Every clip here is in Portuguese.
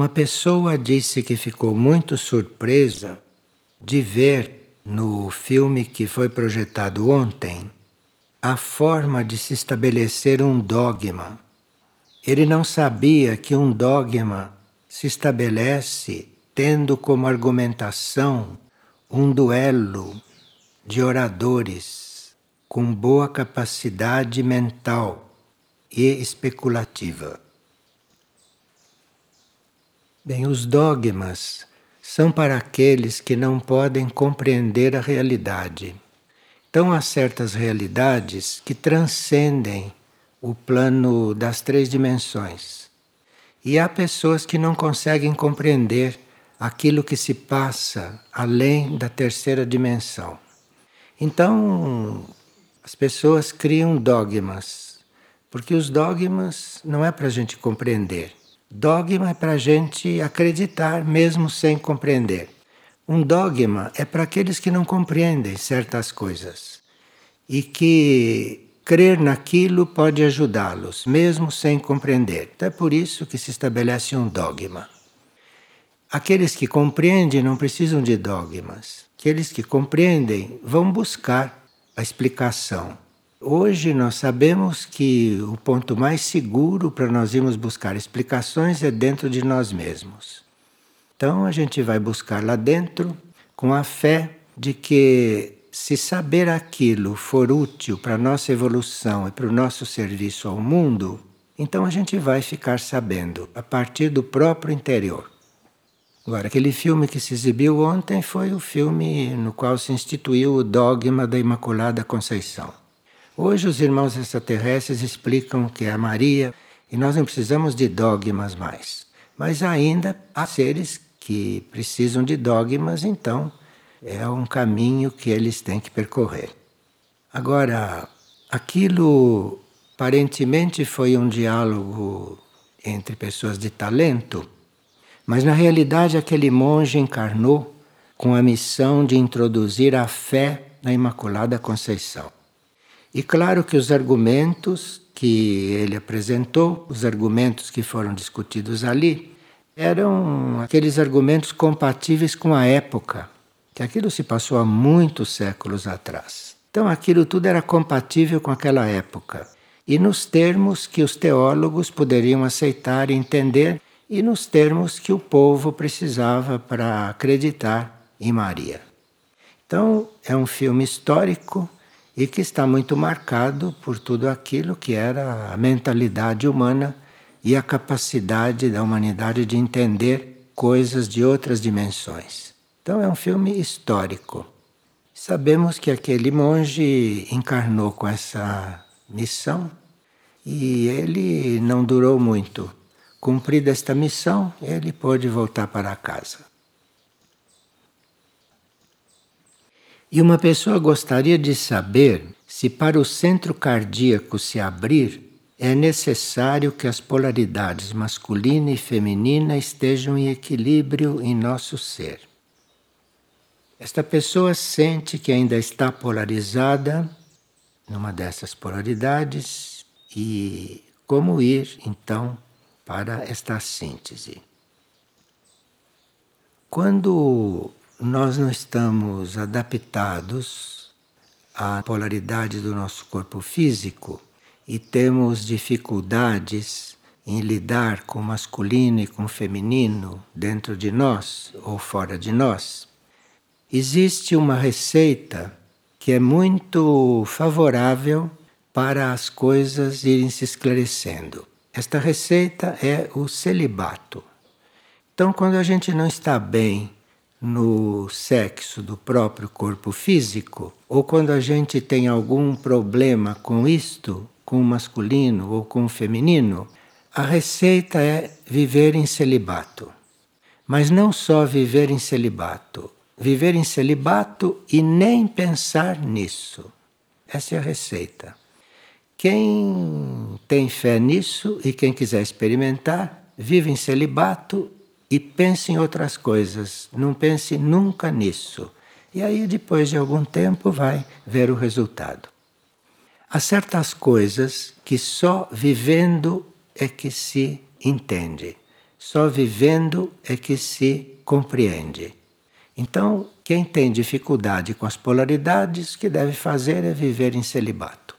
Uma pessoa disse que ficou muito surpresa de ver no filme que foi projetado ontem a forma de se estabelecer um dogma. Ele não sabia que um dogma se estabelece tendo como argumentação um duelo de oradores com boa capacidade mental e especulativa. Bem, os dogmas são para aqueles que não podem compreender a realidade. Então, há certas realidades que transcendem o plano das três dimensões. E há pessoas que não conseguem compreender aquilo que se passa além da terceira dimensão. Então, as pessoas criam dogmas, porque os dogmas não é para a gente compreender. Dogma é para a gente acreditar mesmo sem compreender. Um dogma é para aqueles que não compreendem certas coisas e que crer naquilo pode ajudá-los, mesmo sem compreender. Então é por isso que se estabelece um dogma. Aqueles que compreendem não precisam de dogmas. Aqueles que compreendem vão buscar a explicação. Hoje nós sabemos que o ponto mais seguro para nós irmos buscar explicações é dentro de nós mesmos. Então a gente vai buscar lá dentro com a fé de que se saber aquilo for útil para a nossa evolução e para o nosso serviço ao mundo, então a gente vai ficar sabendo a partir do próprio interior. Agora, aquele filme que se exibiu ontem foi o filme no qual se instituiu o dogma da Imaculada Conceição. Hoje os irmãos extraterrestres explicam que é a Maria e nós não precisamos de dogmas mais. Mas ainda há seres que precisam de dogmas, então é um caminho que eles têm que percorrer. Agora, aquilo aparentemente foi um diálogo entre pessoas de talento, mas na realidade aquele monge encarnou com a missão de introduzir a fé na Imaculada Conceição. E claro que os argumentos que ele apresentou, os argumentos que foram discutidos ali, eram aqueles argumentos compatíveis com a época, que aquilo se passou há muitos séculos atrás. Então aquilo tudo era compatível com aquela época. E nos termos que os teólogos poderiam aceitar e entender, e nos termos que o povo precisava para acreditar em Maria. Então é um filme histórico e que está muito marcado por tudo aquilo que era a mentalidade humana e a capacidade da humanidade de entender coisas de outras dimensões. Então é um filme histórico. Sabemos que aquele monge encarnou com essa missão e ele não durou muito. Cumprida esta missão, ele pôde voltar para casa. E uma pessoa gostaria de saber se para o centro cardíaco se abrir é necessário que as polaridades masculina e feminina estejam em equilíbrio em nosso ser. Esta pessoa sente que ainda está polarizada numa dessas polaridades e como ir então para esta síntese. Quando nós não estamos adaptados à polaridade do nosso corpo físico e temos dificuldades em lidar com o masculino e com o feminino dentro de nós ou fora de nós, existe uma receita que é muito favorável para as coisas irem se esclarecendo. Esta receita é o celibato. Então, quando a gente não está bem no sexo do próprio corpo físico, ou quando a gente tem algum problema com isto, com o masculino ou com o feminino, a receita é viver em celibato. Mas não só viver em celibato, viver em celibato e nem pensar nisso. Essa é a receita. Quem tem fé nisso e quem quiser experimentar, vive em celibato e pense em outras coisas, não pense nunca nisso. E aí, depois de algum tempo, vai ver o resultado. Há certas coisas que só vivendo é que se entende. só vivendo é que se compreende. Então, quem tem dificuldade com as polaridades, o que deve fazer é viver em celibato.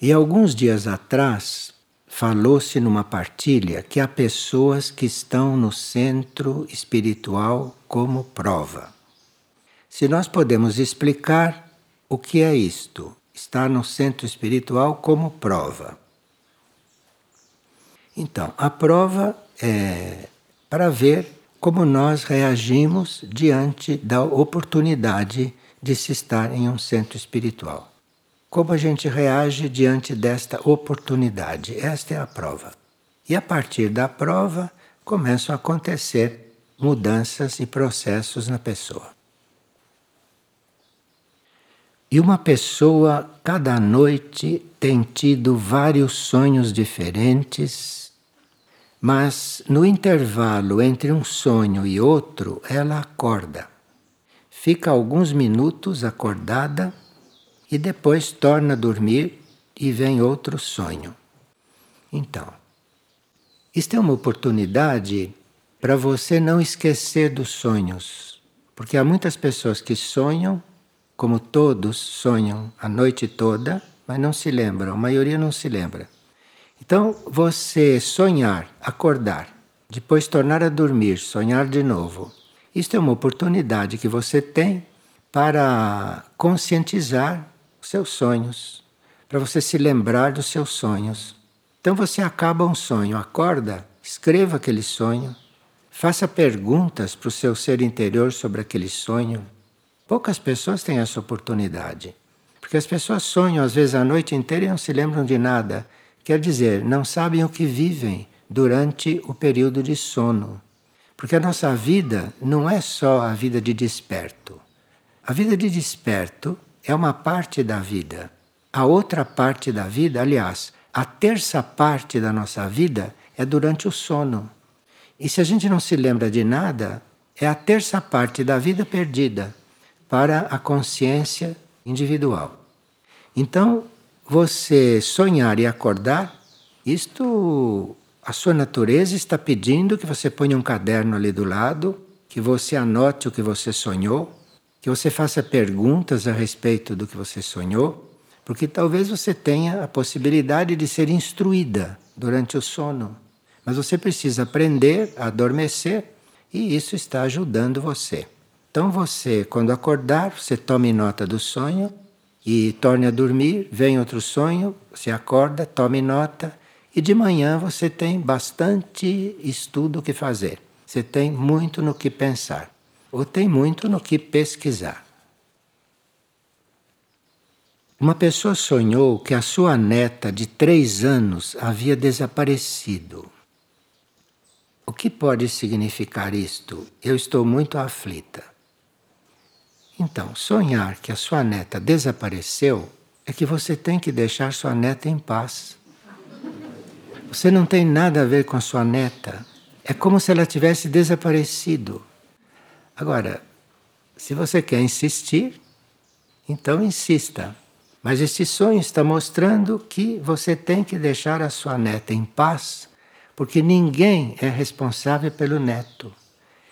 E alguns dias atrás, falou-se numa partilha que há pessoas que estão no centro espiritual como prova. Se nós podemos explicar o que é isto, estar no centro espiritual como prova. Então, a prova é para ver como nós reagimos diante da oportunidade de se estar em um centro espiritual. Como a gente reage diante desta oportunidade? Esta é a prova. E a partir da prova começam a acontecer mudanças e processos na pessoa. E uma pessoa, cada noite, tem tido vários sonhos diferentes mas no intervalo entre um sonho e outro, ela acorda. Fica alguns minutos acordada e depois torna a dormir e vem outro sonho. Então, isto é uma oportunidade para você não esquecer dos sonhos, porque há muitas pessoas que sonham, como todos sonham a noite toda, mas não se lembram, a maioria não se lembra. Então, você sonhar, acordar, depois tornar a dormir, sonhar de novo. Isto é uma oportunidade que você tem para conscientizar os seus sonhos, para você se lembrar dos seus sonhos. Então você acaba um sonho, acorda, escreva aquele sonho, faça perguntas para o seu ser interior sobre aquele sonho. Poucas pessoas têm essa oportunidade, porque as pessoas sonham às vezes a noite inteira e não se lembram de nada. Quer dizer, não sabem o que vivem durante o período de sono. Porque a nossa vida não é só a vida de desperto. A vida de desperto é uma parte da vida. A outra parte da vida, aliás, a terça parte da nossa vida é durante o sono. E se a gente não se lembra de nada, é a terça parte da vida perdida para a consciência individual. Então, você sonhar e acordar, isto a sua natureza está pedindo que você ponha um caderno ali do lado, que você anote o que você sonhou, que você faça perguntas a respeito do que você sonhou, porque talvez você tenha a possibilidade de ser instruída durante o sono. Mas você precisa aprender a adormecer e isso está ajudando você. Então você, quando acordar, você tome nota do sonho e torne a dormir, vem outro sonho, você acorda, tome nota e de manhã você tem bastante estudo que fazer. Você tem muito no que pensar, ou tem muito no que pesquisar. Uma pessoa sonhou que a sua neta de três anos havia desaparecido. O que pode significar isto? Eu estou muito aflita. Então, sonhar que a sua neta desapareceu é que você tem que deixar sua neta em paz. Você não tem nada a ver com sua neta. É como se ela tivesse desaparecido. Agora, se você quer insistir, então insista. Mas esse sonho está mostrando que você tem que deixar a sua neta em paz, porque ninguém é responsável pelo neto.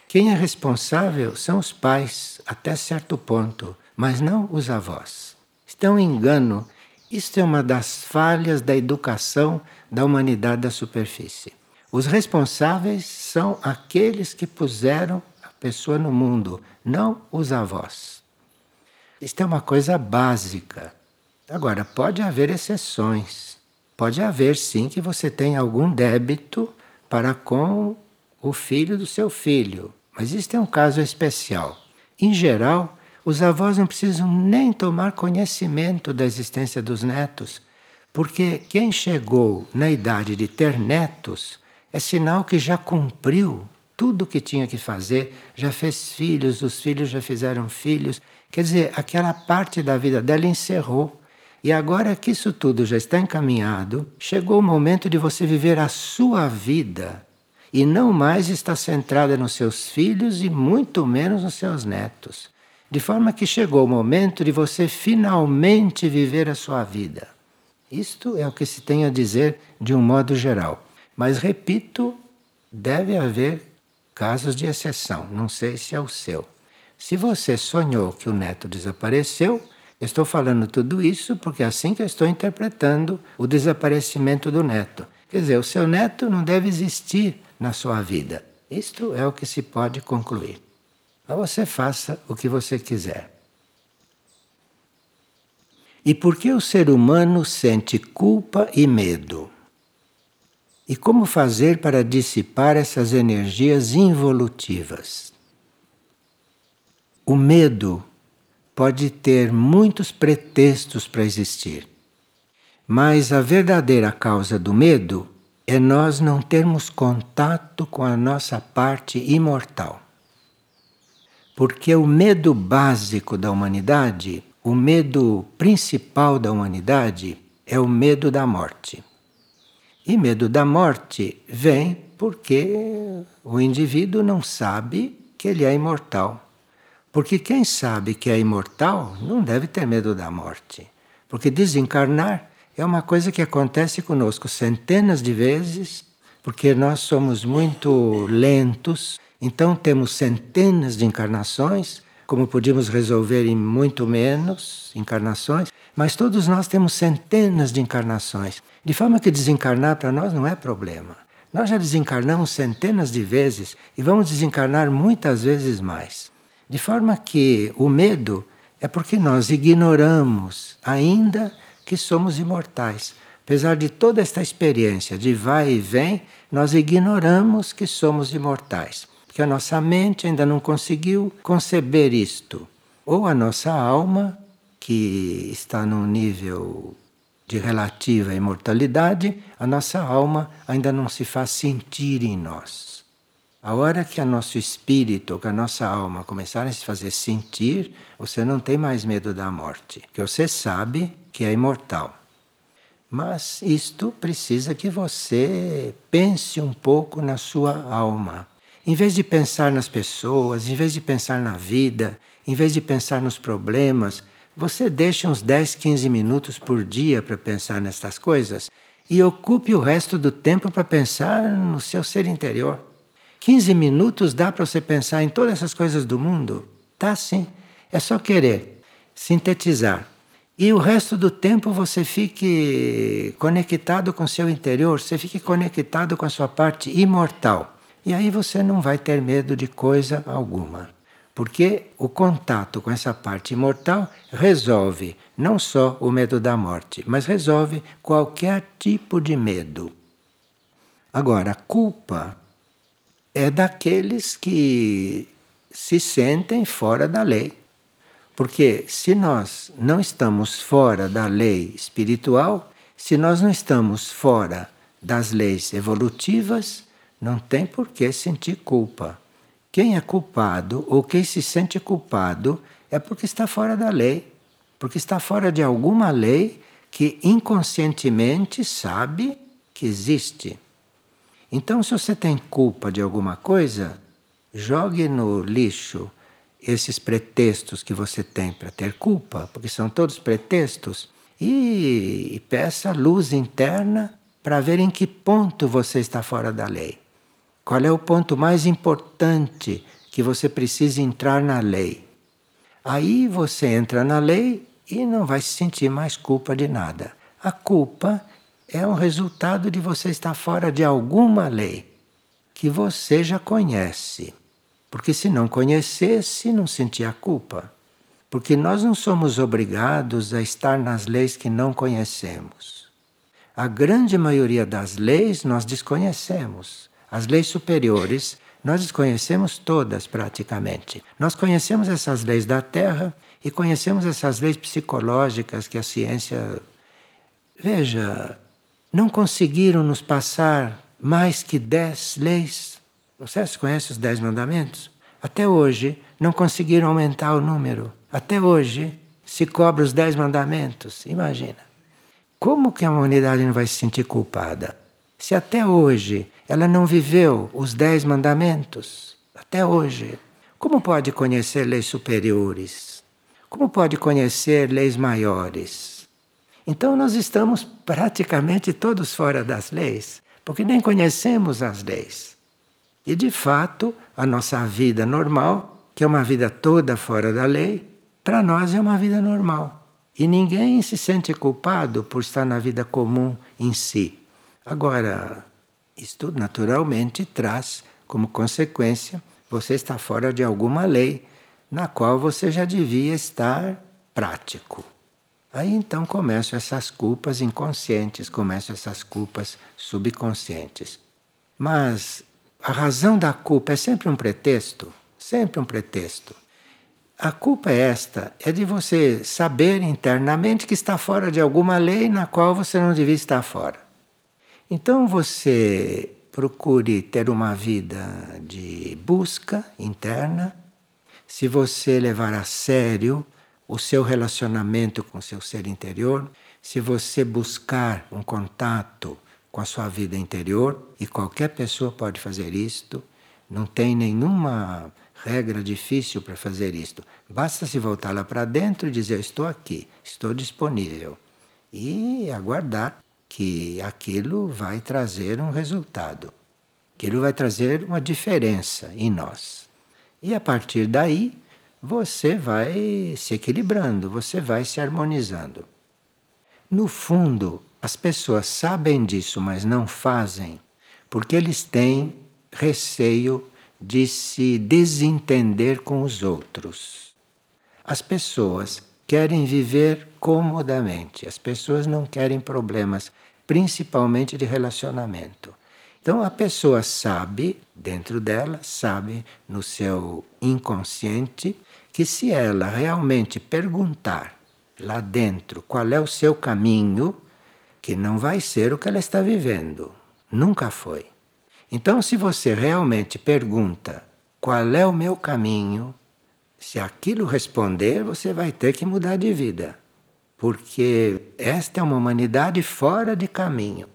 Quem é responsável são os pais, até certo ponto, mas não os avós. Isto é um engano. Isto é uma das falhas da educação da humanidade da superfície. Os responsáveis são aqueles que puseram pessoa no mundo, não os avós. Isto é uma coisa básica. Agora, pode haver exceções. Pode haver sim que você tenha algum débito para com o filho do seu filho, mas isso é um caso especial. Em geral, os avós não precisam nem tomar conhecimento da existência dos netos, porque quem chegou na idade de ter netos é sinal que já cumpriu tudo o que tinha que fazer, já fez filhos, os filhos já fizeram filhos. Quer dizer, aquela parte da vida dela encerrou. E agora que isso tudo já está encaminhado, chegou o momento de você viver a sua vida e não mais está centrada nos seus filhos e muito menos nos seus netos. De forma que chegou o momento de você finalmente viver a sua vida. Isto é o que se tem a dizer de um modo geral. Mas repito, deve haver casos de exceção. Não sei se é o seu. Se você sonhou que o neto desapareceu, estou falando tudo isso porque é assim que eu estou interpretando o desaparecimento do neto. Quer dizer, o seu neto não deve existir na sua vida. Isto é o que se pode concluir. Mas você faça o que você quiser. E por que o ser humano sente culpa e medo? E como fazer para dissipar essas energias involutivas? O medo pode ter muitos pretextos para existir, mas a verdadeira causa do medo é nós não termos contato com a nossa parte imortal. Porque o medo básico da humanidade, o medo principal da humanidade, é o medo da morte. E medo da morte vem porque o indivíduo não sabe que ele é imortal. Porque quem sabe que é imortal não deve ter medo da morte. Porque desencarnar é uma coisa que acontece conosco centenas de vezes, porque nós somos muito lentos, então temos centenas de encarnações, como podíamos resolver em muito menos encarnações, mas todos nós temos centenas de encarnações. De forma que desencarnar para nós não é problema. Nós já desencarnamos centenas de vezes e vamos desencarnar muitas vezes mais. De forma que o medo é porque nós ignoramos ainda que somos imortais. Apesar de toda esta experiência de vai e vem, nós ignoramos que somos imortais. Porque a nossa mente ainda não conseguiu conceber isto. Ou a nossa alma, que está num nível de relativa imortalidade, a nossa alma ainda não se faz sentir em nós. A hora que o nosso espírito, que a nossa alma começarem a se fazer sentir, você não tem mais medo da morte, porque você sabe que é imortal. Mas isto precisa que você pense um pouco na sua alma. Em vez de pensar nas pessoas, em vez de pensar na vida, em vez de pensar nos problemas, você deixe uns 10, 15 minutos por dia para pensar nessas coisas e ocupe o resto do tempo para pensar no seu ser interior. 15 minutos dá para você pensar em todas essas coisas do mundo? Tá sim. É só querer sintetizar. E o resto do tempo você fique conectado com o seu interior, você fique conectado com a sua parte imortal. E aí você não vai ter medo de coisa alguma. Porque o contato com essa parte imortal resolve não só o medo da morte, mas resolve qualquer tipo de medo. Agora, a culpa é daqueles que se sentem fora da lei. Porque se nós não estamos fora da lei espiritual, se nós não estamos fora das leis evolutivas, não tem por que sentir culpa. Quem é culpado ou quem se sente culpado é porque está fora da lei, porque está fora de alguma lei que inconscientemente sabe que existe. Então, se você tem culpa de alguma coisa, jogue no lixo esses pretextos que você tem para ter culpa, porque são todos pretextos, e, peça luz interna para ver em que ponto você está fora da lei. Qual é o ponto mais importante que você precisa entrar na lei? Aí você entra na lei e não vai se sentir mais culpa de nada. A culpa é um resultado de você estar fora de alguma lei que você já conhece. Porque se não conhecesse, não sentia culpa. Porque nós não somos obrigados a estar nas leis que não conhecemos. A grande maioria das leis nós desconhecemos. As leis superiores, nós desconhecemos todas praticamente. Nós conhecemos essas leis da Terra e conhecemos essas leis psicológicas que a ciência. Veja, não conseguiram nos passar mais que dez leis. Vocês conhecem os dez mandamentos? Até hoje não conseguiram aumentar o número. Até hoje se cobra os dez mandamentos. Imagina. Como que a humanidade não vai se sentir culpada? Se até hoje ela não viveu os dez mandamentos, até hoje, como pode conhecer leis superiores? Como pode conhecer leis maiores? Então nós estamos praticamente todos fora das leis, porque nem conhecemos as leis. E de fato, a nossa vida normal, que é uma vida toda fora da lei, para nós é uma vida normal. E ninguém se sente culpado por estar na vida comum em si. Agora, isto naturalmente traz como consequência você está fora de alguma lei na qual você já devia estar prático. Aí então começam essas culpas inconscientes, começam essas culpas subconscientes. Mas a razão da culpa é sempre um pretexto, sempre um pretexto. A culpa é esta, é de você saber internamente que está fora de alguma lei na qual você não devia estar fora. Então você procure ter uma vida de busca interna. Se você levar a sério o seu relacionamento com o seu ser interior, se você buscar um contato com a sua vida interior, e qualquer pessoa pode fazer isto, não tem nenhuma regra difícil para fazer isto. Basta se voltar lá para dentro e dizer: Estou aqui, estou disponível. E aguardar que aquilo vai trazer um resultado, aquilo vai trazer uma diferença em nós. E a partir daí, você vai se equilibrando, você vai se harmonizando. No fundo, as pessoas sabem disso, mas não fazem, porque eles têm receio de se desentender com os outros. As pessoas querem viver comodamente, as pessoas não querem problemas principalmente de relacionamento. Então a pessoa sabe, dentro dela, sabe no seu inconsciente, que se ela realmente perguntar lá dentro qual é o seu caminho, que não vai ser o que ela está vivendo, nunca foi. Então, se você realmente pergunta qual é o meu caminho, se aquilo responder, você vai ter que mudar de vida porque esta é uma humanidade fora de caminho.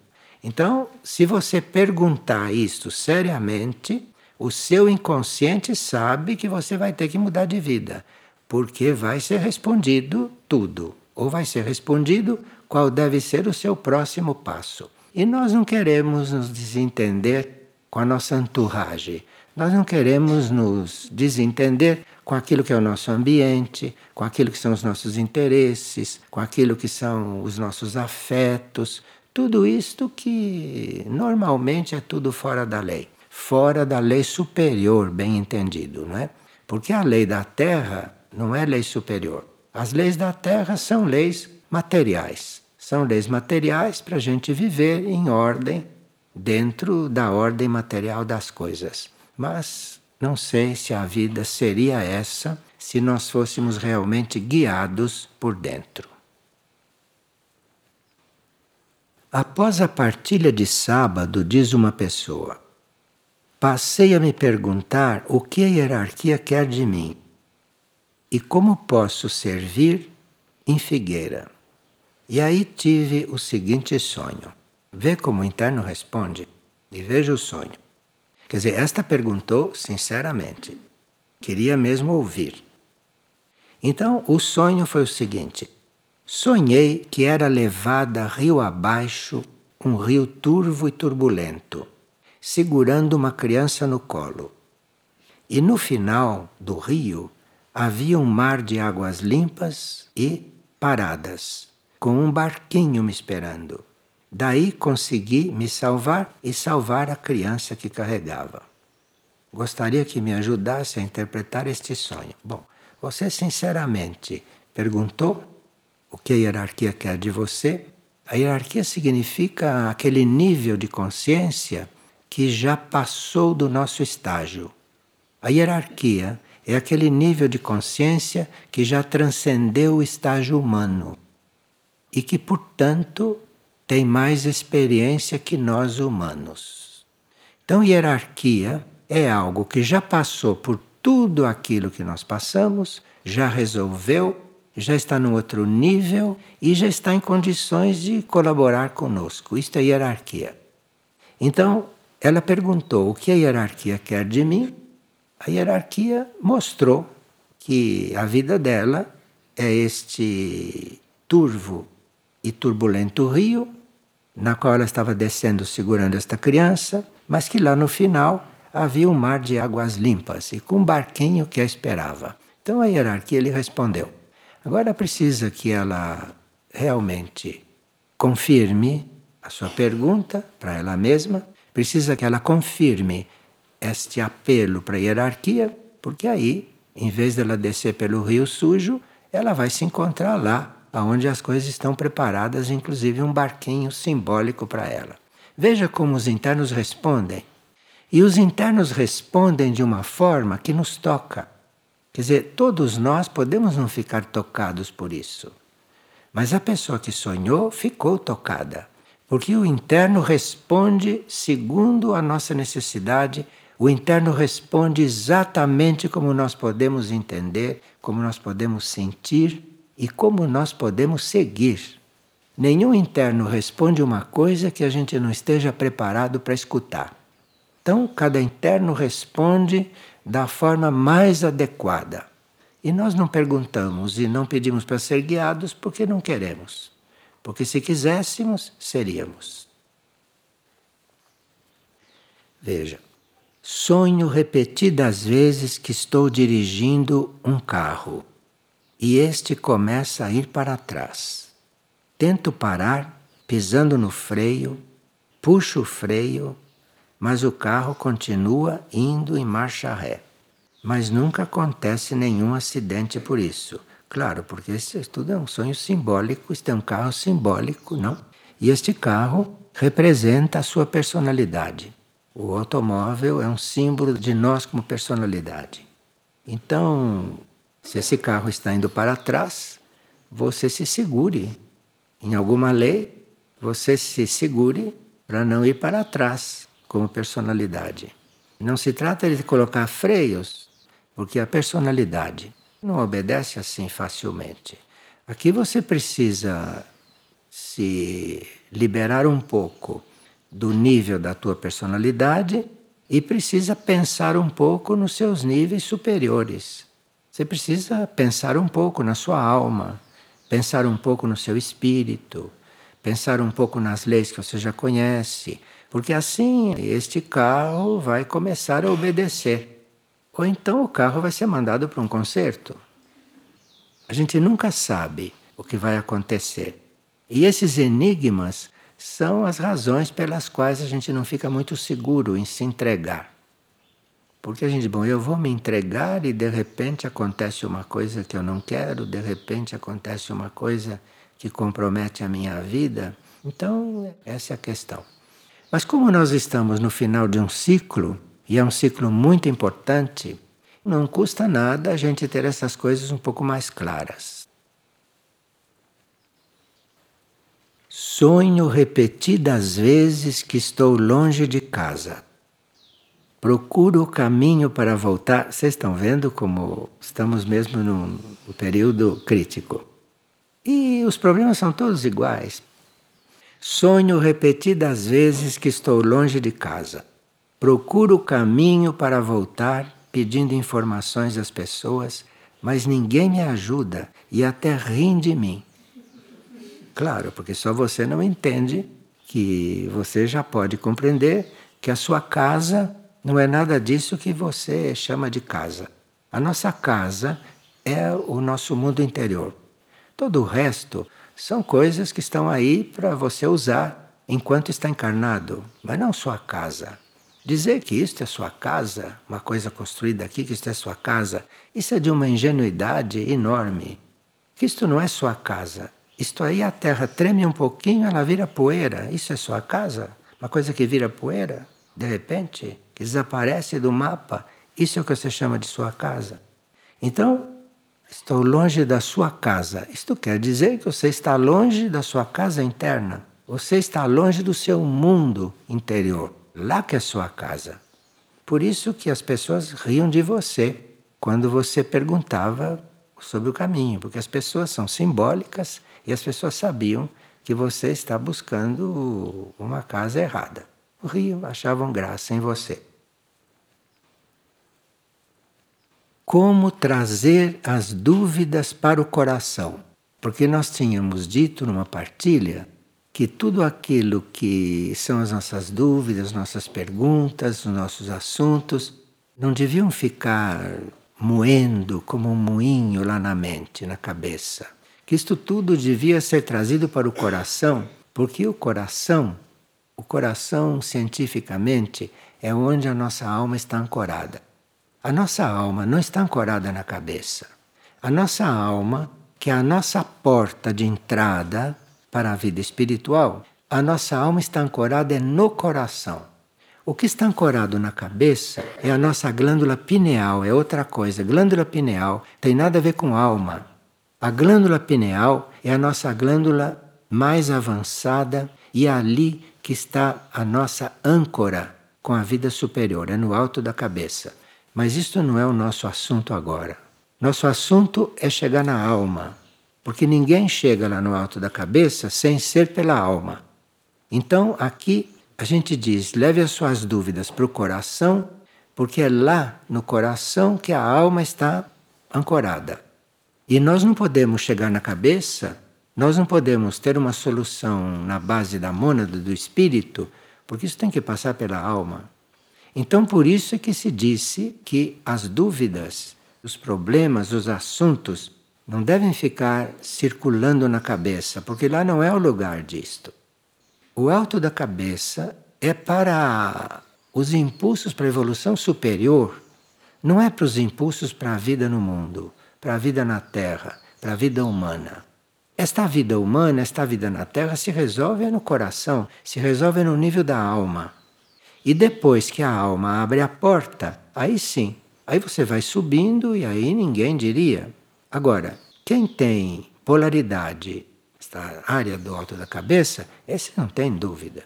Então, se você perguntar isto seriamente, o seu inconsciente sabe que você vai ter que mudar de vida, porque vai ser respondido tudo, ou vai ser respondido qual deve ser o seu próximo passo. E nós não queremos nos desentender com a nossa entourage, nós não queremos nos desentender com aquilo que é o nosso ambiente, com aquilo que são os nossos interesses, com aquilo que são os nossos afetos, tudo isto que normalmente é tudo fora da lei, fora da lei superior, bem entendido, não é? Porque a lei da terra não é lei superior. As leis da terra são leis materiais. São leis materiais para a gente viver em ordem, dentro da ordem material das coisas. Mas não sei se a vida seria essa se nós fôssemos realmente guiados por dentro. Após a partilha de sábado, diz uma pessoa, passei a me perguntar o que a hierarquia quer de mim e como posso servir em Figueira. E aí tive o seguinte sonho. Vê como o interno responde e veja o sonho. Quer dizer, esta perguntou sinceramente, queria mesmo ouvir. Então, o sonho foi o seguinte: sonhei que era levada rio abaixo um rio turvo e turbulento, segurando uma criança no colo. E no final do rio havia um mar de águas limpas e paradas, com um barquinho me esperando. Daí consegui me salvar e salvar a criança que carregava. Gostaria que me ajudasse a interpretar este sonho. Bom, você sinceramente perguntou o que a hierarquia quer de você? A hierarquia significa aquele nível de consciência que já passou do nosso estágio. A hierarquia é aquele nível de consciência que já transcendeu o estágio humano e que, portanto, tem mais experiência que nós humanos. Então, hierarquia é algo que já passou por tudo aquilo que nós passamos, já resolveu, já está num outro nível e já está em condições de colaborar conosco. Isto é hierarquia. Então, ela perguntou o que a hierarquia quer de mim. A hierarquia mostrou que a vida dela é este turvo e turbulento rio, na qual ela estava descendo segurando esta criança, mas que lá no final havia um mar de águas limpas e com um barquinho que a esperava. Então a hierarquia lhe respondeu: agora precisa que ela realmente confirme a sua pergunta para ela mesma, precisa que ela confirme este apelo para a hierarquia, porque aí, em vez dela descer pelo rio sujo, ela vai se encontrar lá, onde as coisas estão preparadas, inclusive um barquinho simbólico para ela. Veja como os internos respondem. E os internos respondem de uma forma que nos toca. Quer dizer, todos nós podemos não ficar tocados por isso. Mas a pessoa que sonhou ficou tocada. Porque o interno responde segundo a nossa necessidade, o interno responde exatamente como nós podemos entender, como nós podemos sentir e como nós podemos seguir. Nenhum interno responde uma coisa que a gente não esteja preparado para escutar. Então, cada interno responde da forma mais adequada. E nós não perguntamos e não pedimos para ser guiados porque não queremos. Porque se quiséssemos, seríamos. Veja, sonho repetidas vezes que estou dirigindo um carro e este começa a ir para trás. Tento parar, pisando no freio, puxo o freio mas o carro continua indo em marcha ré. Mas nunca acontece nenhum acidente por isso. Claro, porque isso tudo é um sonho simbólico, este é um carro simbólico, não? E este carro representa a sua personalidade. O automóvel é um símbolo de nós como personalidade. Então, se esse carro está indo para trás, você se segure. Em alguma lei, você se segure para não ir para trás como personalidade. Não se trata de colocar freios, porque a personalidade não obedece assim facilmente. Aqui você precisa se liberar um pouco do nível da tua personalidade e precisa pensar um pouco nos seus níveis superiores. Você precisa pensar um pouco na sua alma, pensar um pouco no seu espírito, pensar um pouco nas leis que você já conhece, porque assim este carro vai começar a obedecer. Ou então o carro vai ser mandado para um concerto. A gente nunca sabe o que vai acontecer. E esses enigmas são as razões pelas quais a gente não fica muito seguro em se entregar. Porque a gente, bom, eu vou me entregar e de repente acontece uma coisa que eu não quero, de repente acontece uma coisa que compromete a minha vida. Então, essa é a questão. Mas como nós estamos no final de um ciclo, e é um ciclo muito importante, não custa nada a gente ter essas coisas um pouco mais claras. Sonho repetidas vezes que estou longe de casa. Procuro o caminho para voltar. Vocês estão vendo como estamos mesmo num período crítico. E os problemas são todos iguais. Sonho repetidas vezes que estou longe de casa. Procuro o caminho para voltar, pedindo informações às pessoas, mas ninguém me ajuda e até riem de mim. Claro, porque só você não entende que você já pode compreender que a sua casa não é nada disso que você chama de casa. A nossa casa é o nosso mundo interior. Todo o resto são coisas que estão aí para você usar enquanto está encarnado, mas não sua casa. Dizer que isto é sua casa, uma coisa construída aqui, que isto é sua casa, isso é de uma ingenuidade enorme. Que isto não é sua casa. Isto aí a terra treme um pouquinho, ela vira poeira. Isso é sua casa? Uma coisa que vira poeira, de repente, que desaparece do mapa. Isso é o que você chama de sua casa. Então, Estou longe da sua casa. Isto quer dizer que você está longe da sua casa interna. Você está longe do seu mundo interior. Lá que é sua casa. Por isso que as pessoas riam de você quando você perguntava sobre o caminho, porque as pessoas são simbólicas e as pessoas sabiam que você está buscando uma casa errada. Riam, achavam graça em você. Como trazer as dúvidas para o coração? Porque nós tínhamos dito numa partilha que tudo aquilo que são as nossas dúvidas, nossas perguntas, os nossos assuntos, não deviam ficar moendo como um moinho lá na mente, na cabeça. Que isto tudo devia ser trazido para o coração, porque o coração, o coração cientificamente é onde a nossa alma está ancorada. A nossa alma não está ancorada na cabeça. A nossa alma, que é a nossa porta de entrada para a vida espiritual, a nossa alma está ancorada é no coração. O que está ancorado na cabeça é a nossa glândula pineal, é outra coisa. Glândula pineal tem nada a ver com alma. A glândula pineal é a nossa glândula mais avançada e é ali que está a nossa âncora com a vida superior, é no alto da cabeça. Mas isto não é o nosso assunto agora. Nosso assunto é chegar na alma, porque ninguém chega lá no alto da cabeça sem ser pela alma. Então, aqui a gente diz: leve as suas dúvidas para o coração, porque é lá no coração que a alma está ancorada. E nós não podemos chegar na cabeça, nós não podemos ter uma solução na base da mônada do espírito, porque isso tem que passar pela alma. Então, por isso é que se disse que as dúvidas, os problemas, os assuntos não devem ficar circulando na cabeça, porque lá não é o lugar disto. O alto da cabeça é para os impulsos para a evolução superior, não é para os impulsos para a vida no mundo, para a vida na Terra, para a vida humana. Esta vida humana, esta vida na Terra se resolve no coração, se resolve no nível da alma. E depois que a alma abre a porta, aí sim, aí você vai subindo e aí ninguém diria. Agora, quem tem polaridade esta área do alto da cabeça, esse não tem dúvida.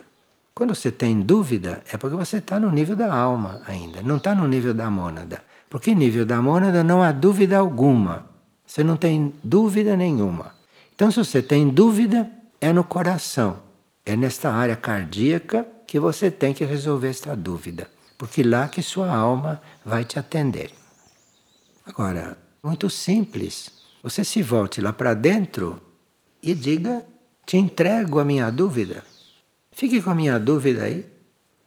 Quando você tem dúvida, é porque você está no nível da alma ainda, não está no nível da mônada. Porque nível da mônada não há dúvida alguma. Você não tem dúvida nenhuma. Então, se você tem dúvida, é no coração, é nesta área cardíaca que você tem que resolver esta dúvida, porque lá que sua alma vai te atender. Agora, muito simples. Você se volte lá para dentro e diga: Te entrego a minha dúvida. Fique com a minha dúvida aí.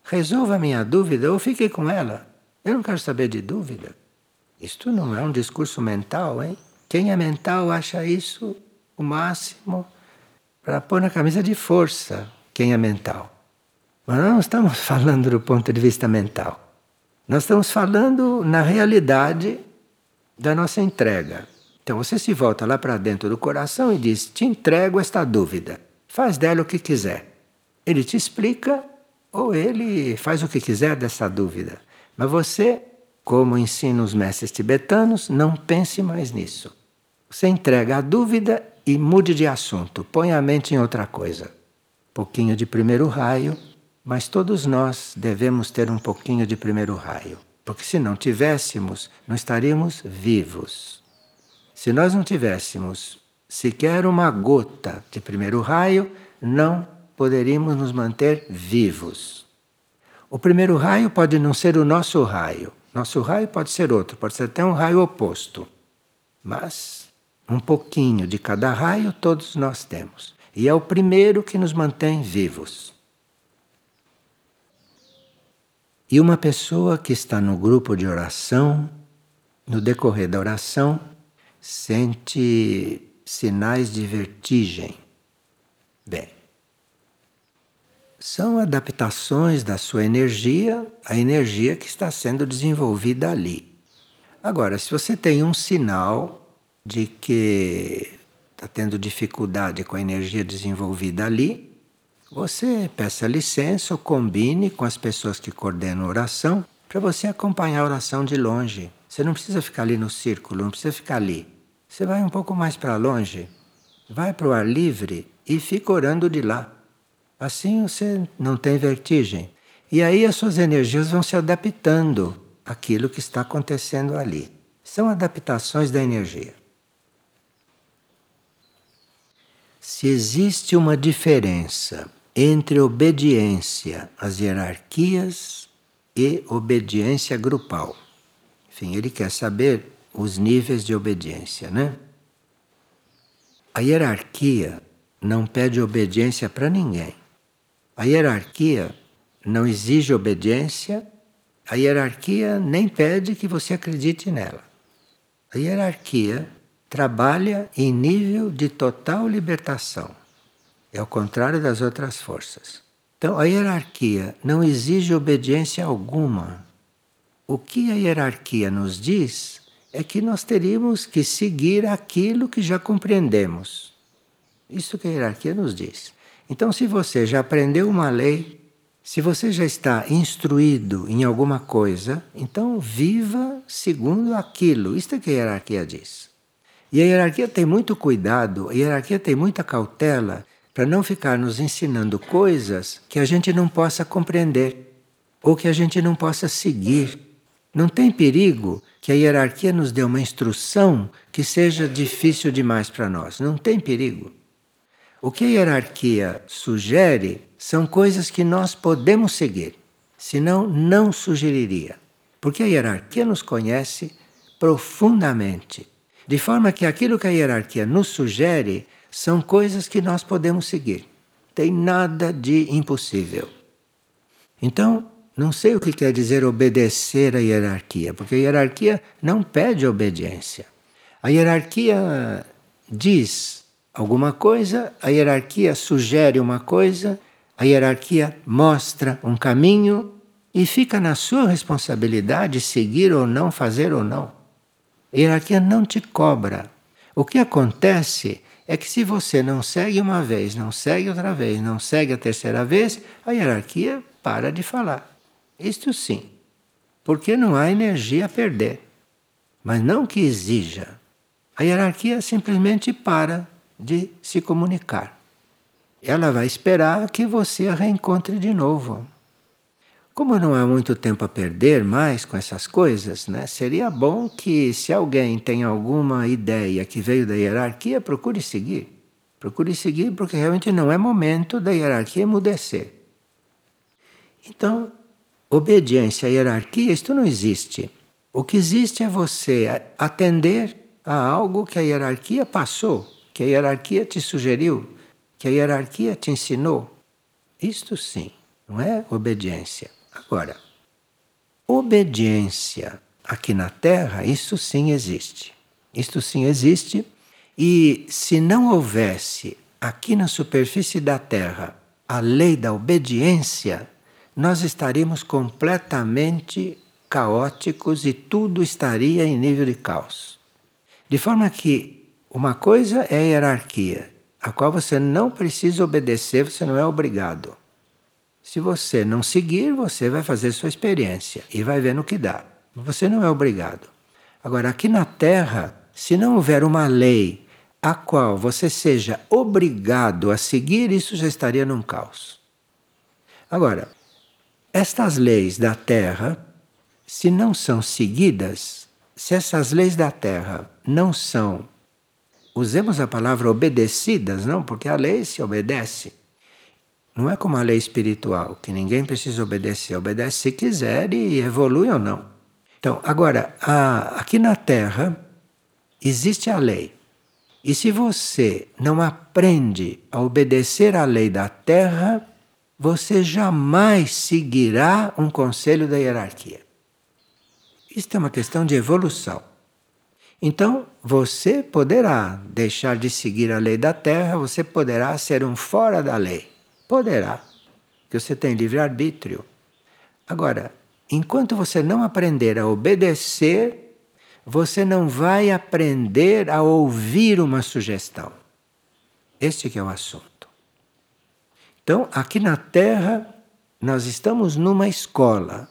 Resolva a minha dúvida ou fique com ela. Eu não quero saber de dúvida. Isto não é um discurso mental, hein? Quem é mental acha isso o máximo para pôr na camisa de força quem é mental. Mas nós não estamos falando do ponto de vista mental. Nós estamos falando na realidade da nossa entrega. Então você se volta lá para dentro do coração e diz: Te entrego esta dúvida, faz dela o que quiser. Ele te explica ou ele faz o que quiser dessa dúvida. Mas você, como ensinam os mestres tibetanos, não pense mais nisso. Você entrega a dúvida e mude de assunto, põe a mente em outra coisa. Pouquinho de primeiro raio, mas todos nós devemos ter um pouquinho de primeiro raio. Porque se não tivéssemos, não estaríamos vivos. Se nós não tivéssemos sequer uma gota de primeiro raio, não poderíamos nos manter vivos. O primeiro raio pode não ser o nosso raio. Nosso raio pode ser outro, pode ser até um raio oposto. Mas um pouquinho de cada raio todos nós temos. E é o primeiro que nos mantém vivos. E uma pessoa que está no grupo de oração, no decorrer da oração, sente sinais de vertigem. Bem, são adaptações da sua energia à energia que está sendo desenvolvida ali. Agora, se você tem um sinal de que está tendo dificuldade com a energia desenvolvida ali, você peça licença ou combine com as pessoas que coordenam a oração para você acompanhar a oração de longe. Você não precisa ficar ali no círculo, não precisa ficar ali. Você vai um pouco mais para longe, vai para o ar livre e fica orando de lá. Assim você não tem vertigem. E aí as suas energias vão se adaptando àquilo que está acontecendo ali. São adaptações da energia. Se existe uma diferença entre obediência às hierarquias e obediência grupal. Enfim, ele quer saber os níveis de obediência, né? A hierarquia não pede obediência para ninguém. A hierarquia não exige obediência, a hierarquia nem pede que você acredite nela. A hierarquia trabalha em nível de total libertação. É ao contrário das outras forças. Então, a hierarquia não exige obediência alguma. O que a hierarquia nos diz é que nós teríamos que seguir aquilo que já compreendemos. Isso que a hierarquia nos diz. Então, se você já aprendeu uma lei, se você já está instruído em alguma coisa, então viva segundo aquilo. Isto é que a hierarquia diz. E a hierarquia tem muito cuidado, a hierarquia tem muita cautela para não ficar nos ensinando coisas que a gente não possa compreender ou que a gente não possa seguir. Não tem perigo que a hierarquia nos dê uma instrução que seja difícil demais para nós. Não tem perigo. O que a hierarquia sugere são coisas que nós podemos seguir, senão não sugeriria. Porque a hierarquia nos conhece profundamente, de forma que aquilo que a hierarquia nos sugere são coisas que nós podemos seguir. Tem nada de impossível. Então, não sei o que quer dizer obedecer à hierarquia, porque a hierarquia não pede obediência. A hierarquia diz alguma coisa, a hierarquia sugere uma coisa, a hierarquia mostra um caminho e fica na sua responsabilidade seguir ou não, fazer ou não. A hierarquia não te cobra. O que acontece é que se você não segue uma vez, não segue outra vez, não segue a terceira vez, a hierarquia para de falar. Isto sim, porque não há energia a perder. Mas não que exija. A hierarquia simplesmente para de se comunicar. Ela vai esperar que você a reencontre de novo. Como não há muito tempo a perder mais com essas coisas, né, seria bom que, se alguém tem alguma ideia que veio da hierarquia, procure seguir. Procure seguir, porque realmente não é momento da hierarquia emudecer. Então, obediência à hierarquia, isto não existe. O que existe é você atender a algo que a hierarquia passou, que a hierarquia te sugeriu, que a hierarquia te ensinou. Isto sim, não é obediência. Agora, obediência aqui na Terra, isso sim existe. Isto sim existe. E se não houvesse aqui na superfície da Terra a lei da obediência, nós estaríamos completamente caóticos e tudo estaria em nível de caos. De forma que uma coisa é a hierarquia, a qual você não precisa obedecer, você não é obrigado. Se você não seguir, você vai fazer sua experiência e vai ver no que dá. Você não é obrigado. Agora, aqui na Terra, se não houver uma lei a qual você seja obrigado a seguir, isso já estaria num caos. Agora, estas leis da Terra, se não são seguidas, se essas leis da Terra não são, usemos a palavra obedecidas, não, porque a lei se obedece. Não é como a lei espiritual, que ninguém precisa obedecer, obedece se quiser e evolui ou não. Então, agora, a, aqui na Terra existe a lei. E se você não aprende a obedecer à lei da Terra, você jamais seguirá um conselho da hierarquia. Isto é uma questão de evolução. Então, você poderá deixar de seguir a lei da terra, você poderá ser um fora da lei. Poderá, porque você tem livre-arbítrio. Agora, enquanto você não aprender a obedecer, você não vai aprender a ouvir uma sugestão. Este que é o assunto. Então, aqui na Terra, nós estamos numa escola,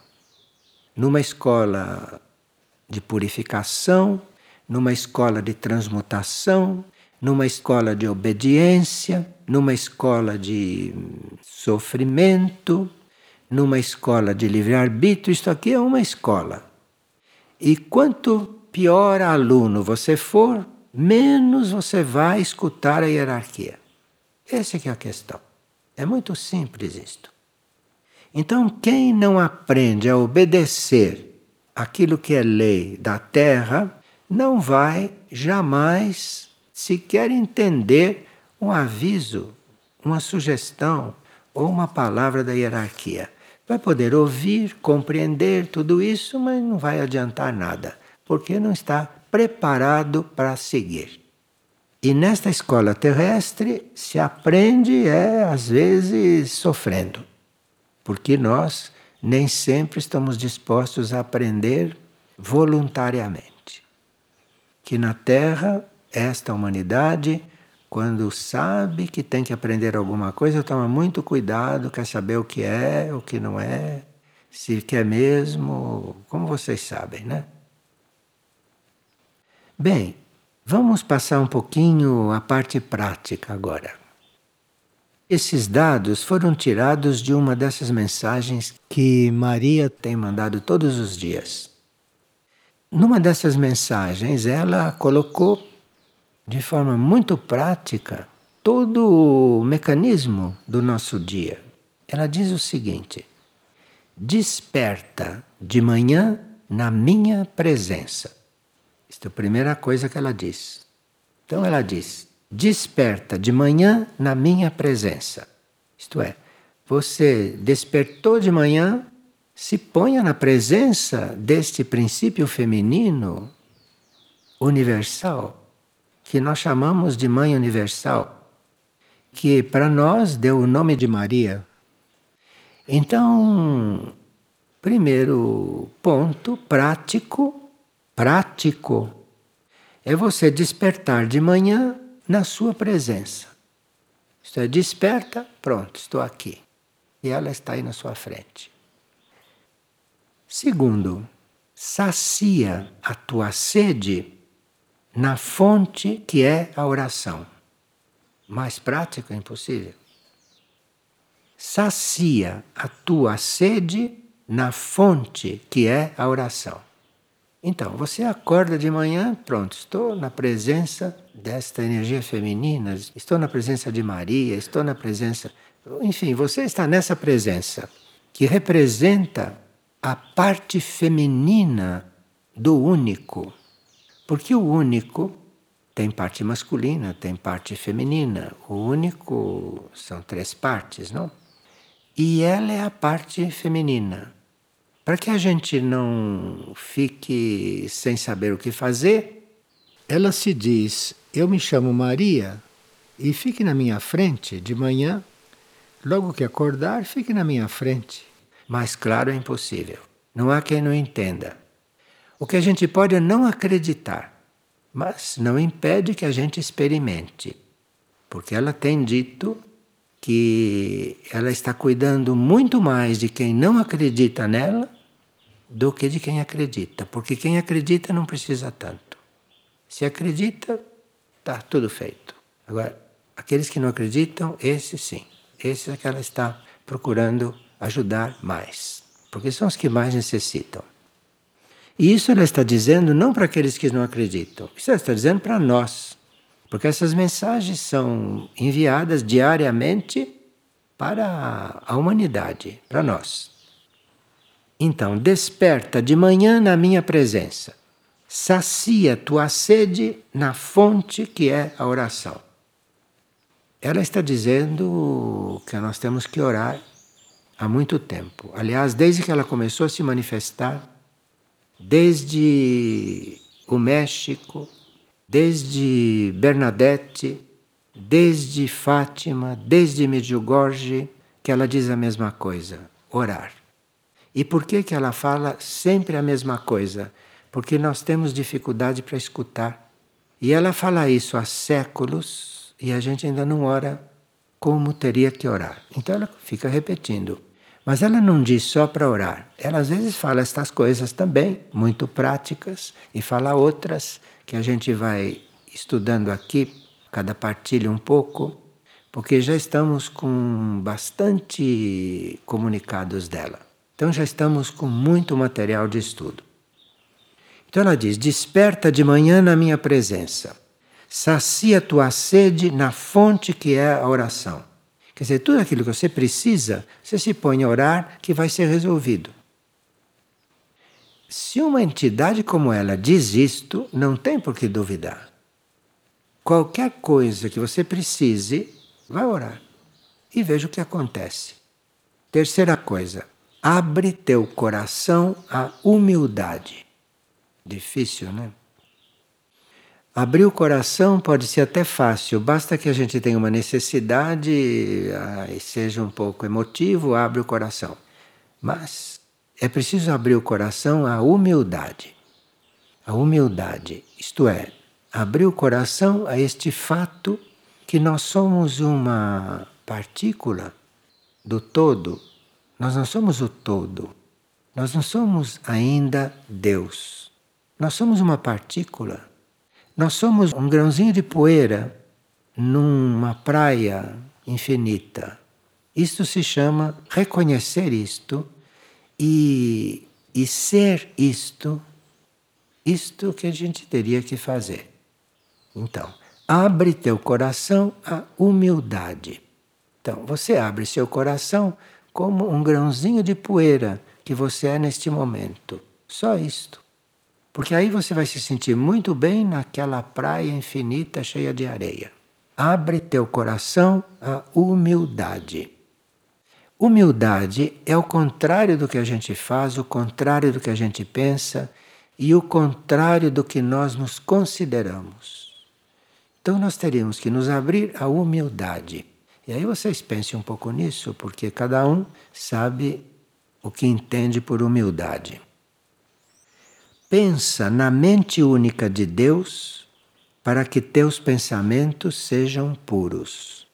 numa escola de purificação, numa escola de transmutação, numa escola de obediência, numa escola de sofrimento, numa escola de livre-arbítrio. Isto aqui é uma escola. E quanto pior aluno você for, menos você vai escutar a hierarquia. Essa é a questão. É muito simples isto. Então, quem não aprende a obedecer aquilo que é lei da terra, não vai jamais sequer entender um aviso, uma sugestão ou uma palavra da hierarquia. Vai poder ouvir, compreender tudo isso, mas não vai adiantar nada, porque não está preparado para seguir. E nesta escola terrestre se aprende, é, às vezes, sofrendo, porque nós nem sempre estamos dispostos a aprender voluntariamente. Que na Terra, esta humanidade, quando sabe que tem que aprender alguma coisa, toma muito cuidado, quer saber o que é, o que não é, se quer mesmo, como vocês sabem, né? Bem, vamos passar um pouquinho a parte prática agora. Esses dados foram tirados de uma dessas mensagens que Maria tem mandado todos os dias. Numa dessas mensagens, ela colocou de forma muito prática todo o mecanismo do nosso dia. Ela diz o seguinte: desperta de manhã na minha presença. Esta é a primeira coisa que ela diz. Então ela diz: desperta de manhã na minha presença. Isto é, você despertou de manhã, se ponha na presença deste princípio feminino universal, que nós chamamos de Mãe Universal, que para nós deu o nome de Maria. Então, primeiro ponto prático prático é você despertar de manhã na sua presença. Isto é, desperta, pronto, estou aqui. E ela está aí na sua frente. Segundo, sacia a tua sede na fonte que é a oração. Mais prático é impossível. Sacia a tua sede na fonte que é a oração. Então, você acorda de manhã, pronto, estou na presença desta energia feminina, estou na presença de Maria, estou na presença. Enfim, você está nessa presença que representa a parte feminina do único. Porque o único tem parte masculina, tem parte feminina. O único são três partes, não? E ela é a parte feminina. Para que a gente não fique sem saber o que fazer, ela se diz: Eu me chamo Maria e fique na minha frente de manhã. Logo que acordar, fique na minha frente. Mas, claro, é impossível. Não há quem não entenda. O que a gente pode é não acreditar, mas não impede que a gente experimente. Porque ela tem dito que ela está cuidando muito mais de quem não acredita nela do que de quem acredita, porque quem acredita não precisa tanto. Se acredita, está tudo feito. Agora, aqueles que não acreditam, esses sim, esses é que ela está procurando ajudar mais, porque são os que mais necessitam. E isso ela está dizendo não para aqueles que não acreditam, isso ela está dizendo para nós, porque essas mensagens são enviadas diariamente para a humanidade, para nós. Então, desperta de manhã na minha presença. Sacia tua sede na fonte que é a oração. Ela está dizendo que nós temos que orar há muito tempo. Aliás, desde que ela começou a se manifestar, desde o México, desde Bernadette, desde Fátima, desde Medjugorje, que ela diz a mesma coisa: orar. E por que, que ela fala sempre a mesma coisa? Porque nós temos dificuldade para escutar. E ela fala isso há séculos e a gente ainda não ora como teria que orar. Então ela fica repetindo. Mas ela não diz só para orar. Ela às vezes fala estas coisas também, muito práticas, e fala outras que a gente vai estudando aqui, cada partilha um pouco, porque já estamos com bastante comunicados dela. Então já estamos com muito material de estudo. Então ela diz: Desperta de manhã na minha presença, sacia tua sede na fonte que é a oração. Quer dizer, tudo aquilo que você precisa, você se põe a orar que vai ser resolvido. Se uma entidade como ela diz isto, não tem por que duvidar. qualquer coisa que você precise, vai orar e veja o que acontece. Terceira coisa, abre teu coração à humildade. Difícil, né? Abrir o coração pode ser até fácil, basta que a gente tenha uma necessidade e seja um pouco emotivo, abre o coração. Mas é preciso abrir o coração à humildade. A humildade, isto é, abrir o coração a este fato que nós somos uma partícula do todo. Nós não somos o todo. Nós não somos ainda Deus. Nós somos uma partícula. Nós somos um grãozinho de poeira numa praia infinita. Isto se chama reconhecer isto e, e ser isto, isto que a gente teria que fazer. Então, abre teu coração à humildade. Então, você abre seu coração como um grãozinho de poeira que você é neste momento. Só isto. Porque aí você vai se sentir muito bem naquela praia infinita cheia de areia. Abre teu coração à humildade. Humildade é o contrário do que a gente faz, o contrário do que a gente pensa e o contrário do que nós nos consideramos. Então nós teríamos que nos abrir à humildade. E aí vocês pensem um pouco nisso, porque cada um sabe o que entende por humildade pensa na mente única de Deus para que teus pensamentos sejam puros.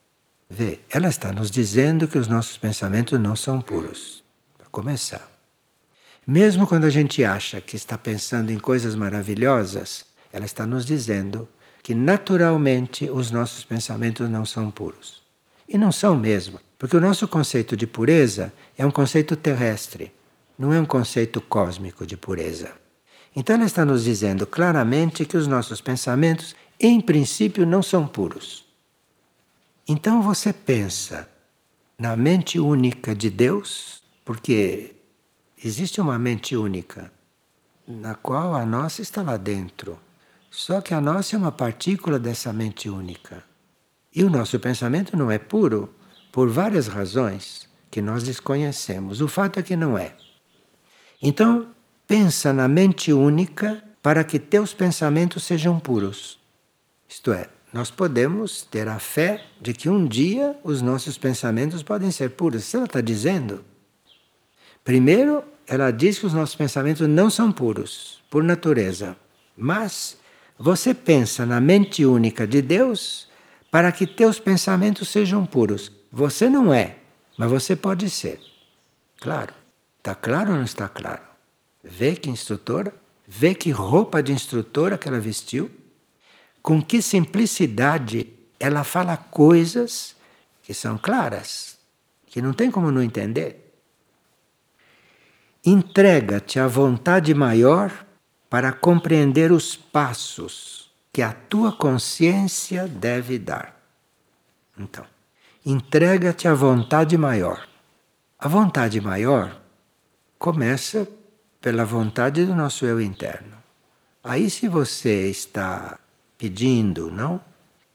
Vê, ela está nos dizendo que os nossos pensamentos não são puros. Para começar. Mesmo quando a gente acha que está pensando em coisas maravilhosas, ela está nos dizendo que naturalmente os nossos pensamentos não são puros. E não são mesmo, porque o nosso conceito de pureza é um conceito terrestre, não é um conceito cósmico de pureza. Então ela está nos dizendo claramente que os nossos pensamentos, em princípio, não são puros. Então você pensa na mente única de Deus, porque existe uma mente única, na qual a nossa está lá dentro. Só que a nossa é uma partícula dessa mente única. E o nosso pensamento não é puro por várias razões que nós desconhecemos. O fato é que não é. Então, pensa na mente única para que teus pensamentos sejam puros. Isto é, nós podemos ter a fé de que um dia os nossos pensamentos podem ser puros. Isso ela está dizendo. Primeiro, ela diz que os nossos pensamentos não são puros, por natureza. Mas você pensa na mente única de Deus para que teus pensamentos sejam puros. Você não é, mas você pode ser. Claro. Está claro ou não está claro? Vê que instrutora, vê que roupa de instrutora que ela vestiu, com que simplicidade ela fala coisas que são claras, que não tem como não entender. Entrega-te à vontade maior para compreender os passos que a tua consciência deve dar. Então, entrega-te à vontade maior. A vontade maior começa pela vontade do nosso eu interno. Aí, se você está pedindo, não?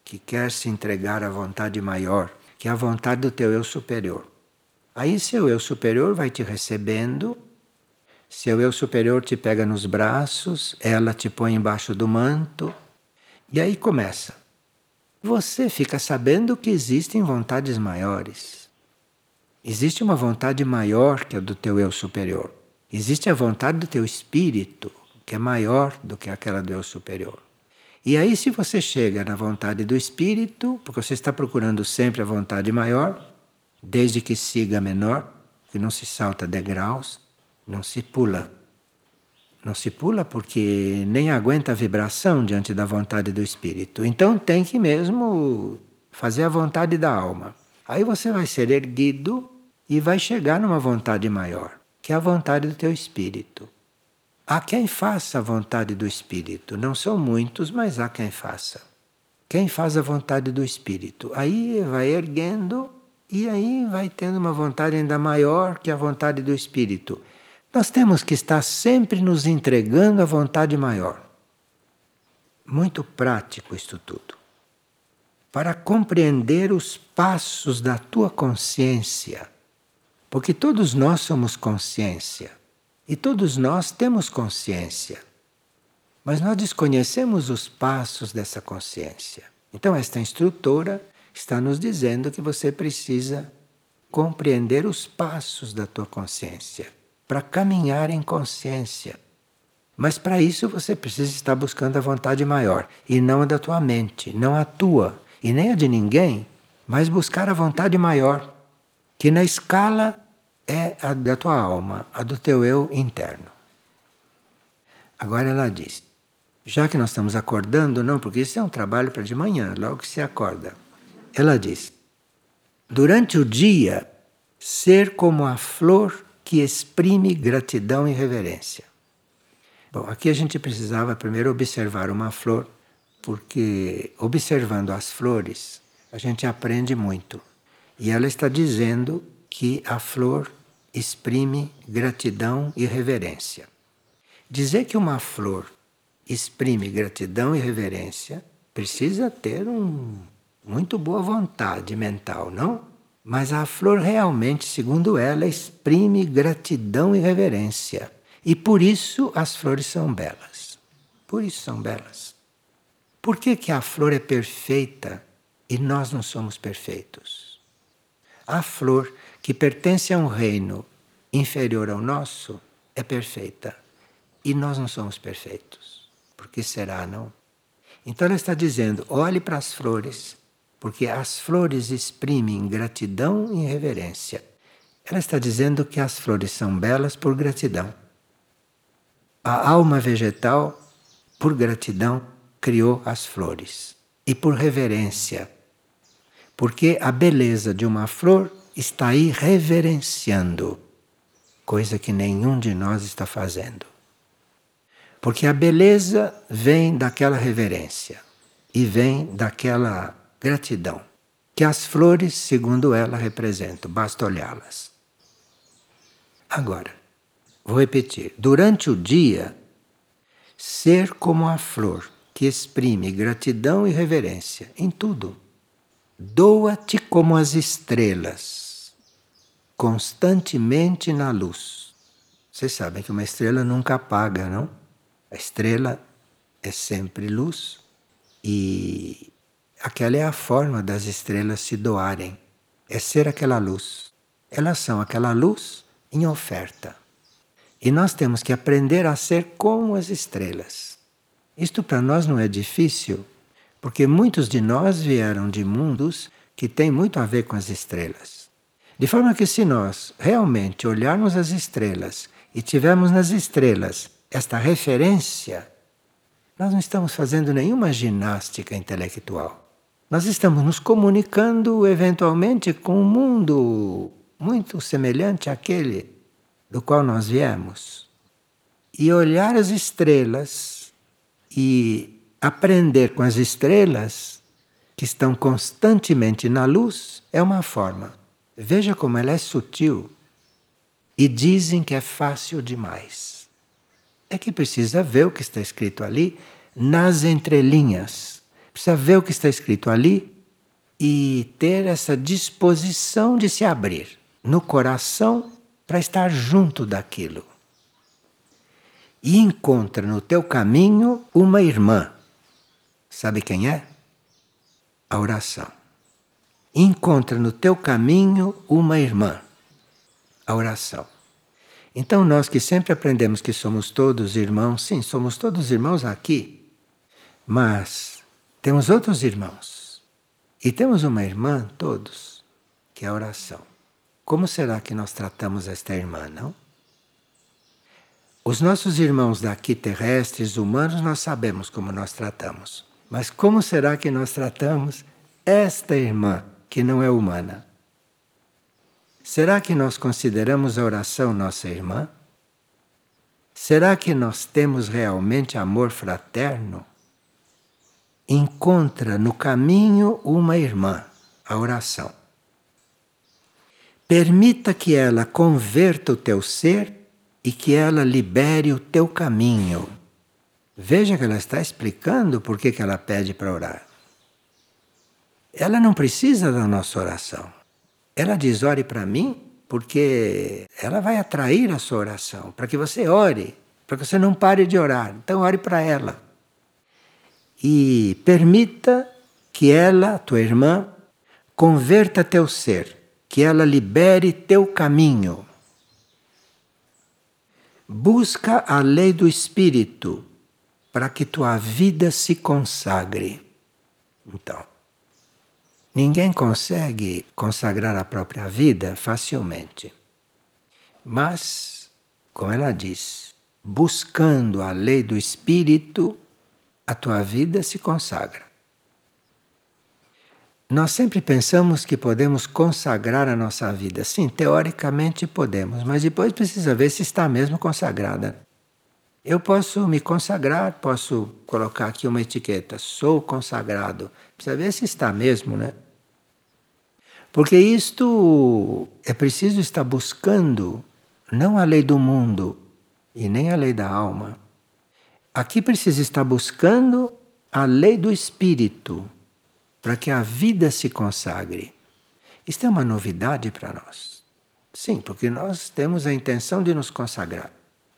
Que quer se entregar à vontade maior, que é a vontade do teu eu superior. Aí, seu eu superior vai te recebendo, seu eu superior te pega nos braços, ela te põe embaixo do manto, e aí começa. Você fica sabendo que existem vontades maiores. Existe uma vontade maior que a do teu eu superior. Existe a vontade do teu espírito, que é maior do que aquela do eu superior. E aí, se você chega na vontade do espírito, porque você está procurando sempre a vontade maior, desde que siga a menor, que não se salta degraus, não se pula. Não se pula porque nem aguenta a vibração diante da vontade do espírito. Então tem que mesmo fazer a vontade da alma. Aí você vai ser erguido e vai chegar numa vontade maior que é a vontade do teu espírito. Há quem faça a vontade do espírito, não são muitos, mas há quem faça. Quem faz a vontade do espírito, aí vai erguendo e aí vai tendo uma vontade ainda maior que a vontade do espírito. Nós temos que estar sempre nos entregando à vontade maior. Muito prático isto tudo. para compreender os passos da tua consciência. Porque todos nós somos consciência e todos nós temos consciência. Mas nós desconhecemos os passos dessa consciência. Então, esta instrutora está nos dizendo que você precisa compreender os passos da tua consciência para caminhar em consciência. Mas para isso você precisa estar buscando a vontade maior e não a da tua mente, não a tua e nem a de ninguém, mas buscar a vontade maior, que na escala é a da tua alma, a do teu eu interno. Agora ela diz: já que nós estamos acordando, não, porque isso é um trabalho para de manhã, logo que se acorda. Ela diz: durante o dia, ser como a flor que exprime gratidão e reverência. Bom, aqui a gente precisava primeiro observar uma flor, porque observando as flores, a gente aprende muito. E ela está dizendo que a flor exprime gratidão e reverência. Dizer que uma flor exprime gratidão e reverência precisa ter um muito boa vontade mental, não? Mas a flor realmente, segundo ela, exprime gratidão e reverência. E por isso as flores são belas. Por isso são belas. Por que, que a flor é perfeita e nós não somos perfeitos? A flor que pertence a um reino inferior ao nosso é perfeita. E nós não somos perfeitos. Por que será, não? Então ela está dizendo: olhe para as flores, porque as flores exprimem gratidão e reverência. Ela está dizendo que as flores são belas por gratidão. A alma vegetal, por gratidão, criou as flores. E por reverência. Porque a beleza de uma flor está aí reverenciando, coisa que nenhum de nós está fazendo. Porque a beleza vem daquela reverência e vem daquela gratidão que as flores, segundo ela, representam. Basta olhá-las. Agora, vou repetir: durante o dia, ser como a flor que exprime gratidão e reverência em tudo Doa-te como as estrelas, constantemente na luz. Vocês sabem que uma estrela nunca apaga, não? A estrela é sempre luz e aquela é a forma das estrelas se doarem. É ser aquela luz. Elas são aquela luz em oferta. E nós temos que aprender a ser como as estrelas. Isto para nós não é difícil, porque muitos de nós vieram de mundos que têm muito a ver com as estrelas. De forma que, se nós realmente olharmos as estrelas e tivermos nas estrelas esta referência, nós não estamos fazendo nenhuma ginástica intelectual. Nós estamos nos comunicando eventualmente com um mundo muito semelhante àquele do qual nós viemos. E olhar as estrelas e aprender com as estrelas que estão constantemente na luz é uma forma. Veja como ela é sutil. E dizem que é fácil demais. É que precisa ver o que está escrito ali nas entrelinhas. Precisa ver o que está escrito ali e ter essa disposição de se abrir no coração para estar junto daquilo. E encontra no teu caminho uma irmã Sabe quem é? A oração. Encontra no teu caminho uma irmã. A oração. Então, nós que sempre aprendemos que somos todos irmãos, sim, somos todos irmãos aqui, mas temos outros irmãos. E temos uma irmã, todos, que é a oração. Como será que nós tratamos esta irmã, não? Os nossos irmãos daqui terrestres, humanos, nós sabemos como nós tratamos. Mas como será que nós tratamos esta irmã que não é humana? Será que nós consideramos a oração nossa irmã? Será que nós temos realmente amor fraterno? Encontra no caminho uma irmã, a oração. Permita que ela converta o teu ser e que ela libere o teu caminho. Veja que ela está explicando por que, ela pede para orar. Ela não precisa da nossa oração. Ela diz: ore para mim, porque ela vai atrair a sua oração, para que você ore, para que você não pare de orar. Então, ore para ela. E permita que ela, tua irmã, converta teu ser, que ela libere teu caminho. Busca a lei do Espírito para que tua vida se consagre. Então, ninguém consegue consagrar a própria vida facilmente. Mas, como ela diz, buscando a lei do Espírito, a tua vida se consagra. Nós sempre pensamos que podemos consagrar a nossa vida. Sim, teoricamente podemos, mas depois precisa ver se está mesmo consagrada. Eu posso me consagrar, posso colocar aqui uma etiqueta, sou consagrado. Precisa ver se está mesmo, né? Porque isto é preciso estar buscando não a lei do mundo e nem a lei da alma. Aqui precisa estar buscando a lei do espírito para que a vida se consagre. Isto é uma novidade para nós. Sim, porque nós temos a intenção de nos consagrar.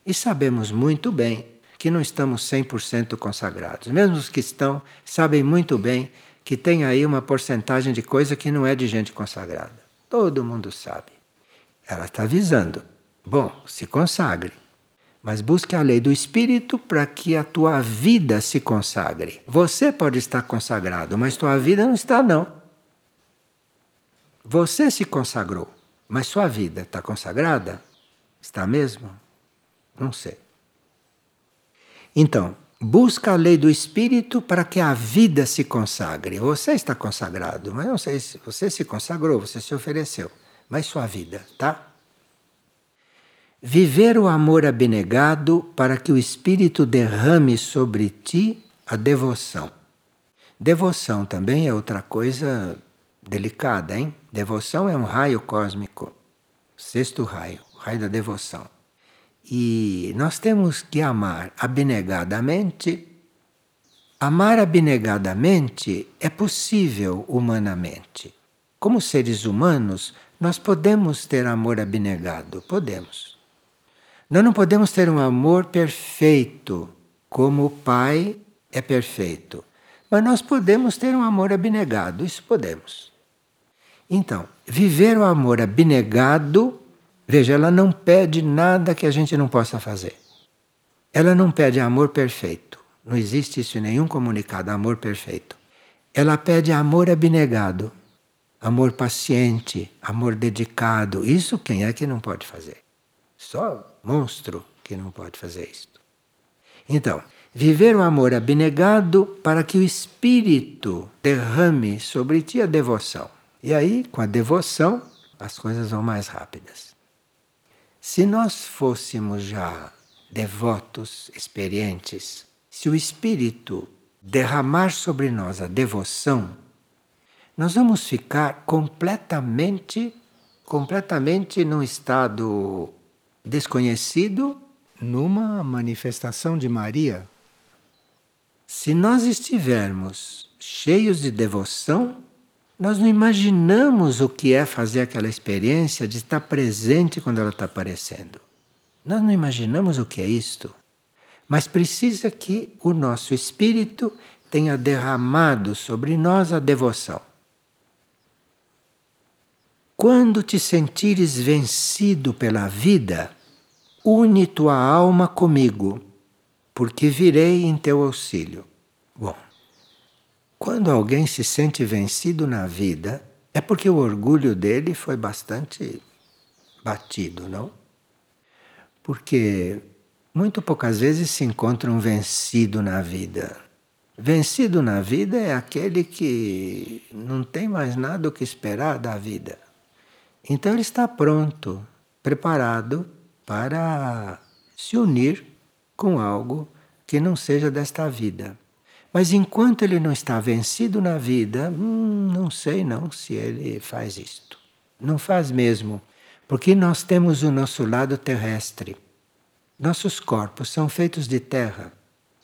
E sabemos muito bem que não estamos 100% consagrados. Mesmo os que estão sabem muito bem que tem aí uma porcentagem de coisa que não é de gente consagrada. Todo mundo sabe. Ela está avisando. Bom, se consagre. Mas busque a lei do Espírito para que a tua vida se consagre. Você pode estar consagrado, mas tua vida não está, não. Você se consagrou, mas sua vida está consagrada? Está mesmo? Não sei. Então, busca a lei do Espírito para que a vida se consagre. Você está consagrado, mas não sei se você se consagrou, você se ofereceu, mas sua vida, tá? Viver o amor abnegado para que o Espírito derrame sobre ti a devoção. Devoção também é outra coisa delicada, hein? Devoção é um raio cósmico, sexto raio, o raio da devoção. E nós temos que amar abnegadamente. Amar abnegadamente é possível humanamente. Como seres humanos, nós podemos ter amor abnegado, podemos. Nós não podemos ter um amor perfeito, como o Pai é perfeito. Mas nós podemos ter um amor abnegado, isso podemos. Então, viver o amor abnegado, veja, ela não pede nada que a gente não possa fazer. Ela não pede amor perfeito. Não existe isso em nenhum comunicado, amor perfeito. Ela pede amor abnegado, amor paciente, amor dedicado. Isso quem é que não pode fazer? Só monstro que não pode fazer isto. Então, viver o amor abnegado para que o espírito derrame sobre ti a devoção. E aí, com a devoção, as coisas vão mais rápidas. Se nós fôssemos já devotos, experientes, se o espírito derramar sobre nós a devoção, nós vamos ficar completamente, completamente num estado desconhecido numa manifestação de Maria. Se nós estivermos cheios de devoção, nós não imaginamos o que é fazer aquela experiência de estar presente quando ela está aparecendo. Nós não imaginamos o que é isto. Mas precisa que o nosso espírito tenha derramado sobre nós a devoção. Quando te sentires vencido pela vida, une tua alma comigo, porque virei em teu auxílio. Quando alguém se sente vencido na vida, é porque o orgulho dele foi bastante batido, não? Porque muito poucas vezes se encontra um vencido na vida. Vencido na vida é aquele que não tem mais nada o que esperar da vida. Então ele está pronto, preparado para se unir com algo que não seja desta vida. Mas enquanto ele não está vencido na vida, hum, não sei não se ele faz isto. Não faz mesmo, porque nós temos o nosso lado terrestre. Nossos corpos são feitos de terra.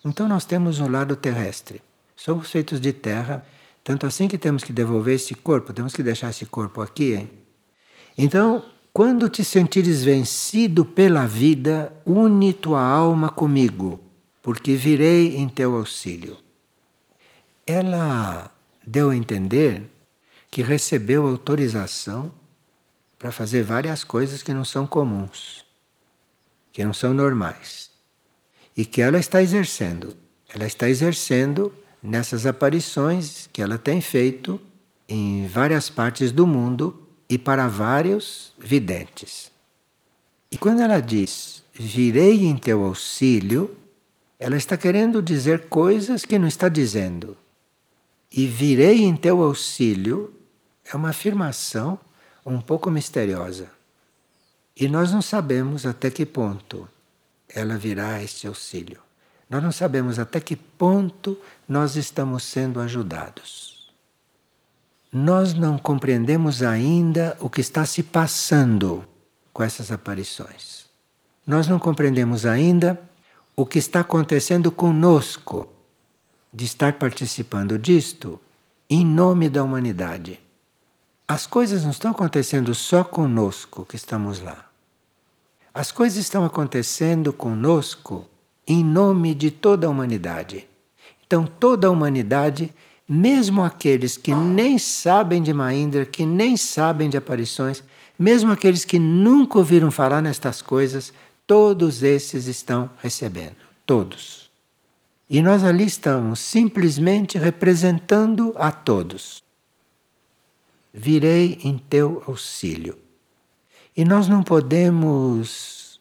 Então nós temos um lado terrestre. Somos feitos de terra, Tanto assim que temos que devolver esse corpo, temos que deixar esse corpo aqui. Hein? Então, quando te sentires vencido pela vida, une tua alma comigo, porque virei em teu auxílio. Ela deu a entender que recebeu autorização para fazer várias coisas que não são comuns, que não são normais, e que ela está exercendo. Ela está exercendo nessas aparições que ela tem feito em várias partes do mundo e para vários videntes. E quando ela diz: Virei em teu auxílio, ela está querendo dizer coisas que não está dizendo. E virei em teu auxílio é uma afirmação um pouco misteriosa. E nós não sabemos até que ponto ela virá este auxílio. Nós não sabemos até que ponto nós estamos sendo ajudados. Nós não compreendemos ainda o que está se passando com essas aparições. Nós não compreendemos ainda o que está acontecendo conosco de estar participando disto em nome da humanidade. As coisas não estão acontecendo só conosco que estamos lá. As coisas estão acontecendo conosco em nome de toda a humanidade. Então, toda a humanidade, mesmo aqueles que nem sabem de Mahindra, que nem sabem de aparições, mesmo aqueles que nunca ouviram falar nestas coisas, todos esses estão recebendo. Todos. E nós ali estamos simplesmente representando a todos virei em teu auxílio. E nós não podemos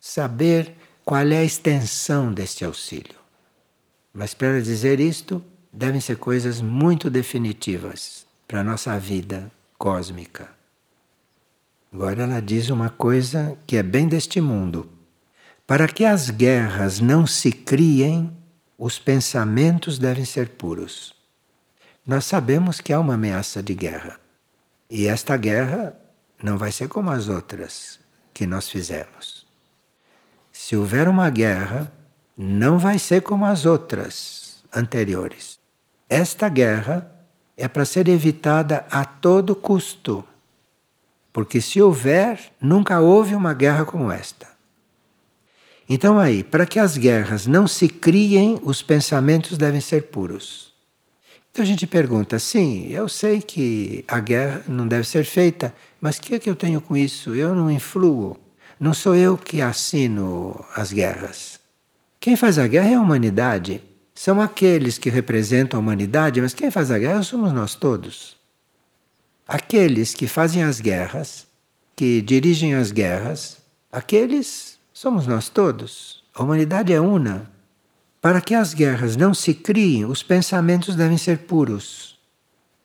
saber qual é a extensão deste auxílio. Mas para dizer isto, devem ser coisas muito definitivas para a nossa vida cósmica. Agora ela diz uma coisa que é bem deste mundo. Para que as guerras não se criem, os pensamentos devem ser puros. Nós sabemos que há uma ameaça de guerra. E esta guerra não vai ser como as outras que nós fizemos. Se houver uma guerra, não vai ser como as outras anteriores. Esta guerra é para ser evitada a todo custo. Porque se houver, nunca houve uma guerra como esta. Então, aí, para que as guerras não se criem, os pensamentos devem ser puros. Então a gente pergunta, sim, eu sei que a guerra não deve ser feita, mas o que é que eu tenho com isso? Eu não influo. Não sou eu que assino as guerras. Quem faz a guerra é a humanidade. São aqueles que representam a humanidade, mas quem faz a guerra somos nós todos. Aqueles que fazem as guerras, que dirigem as guerras, aqueles somos nós todos. A humanidade é una. Para que as guerras não se criem, os pensamentos devem ser puros.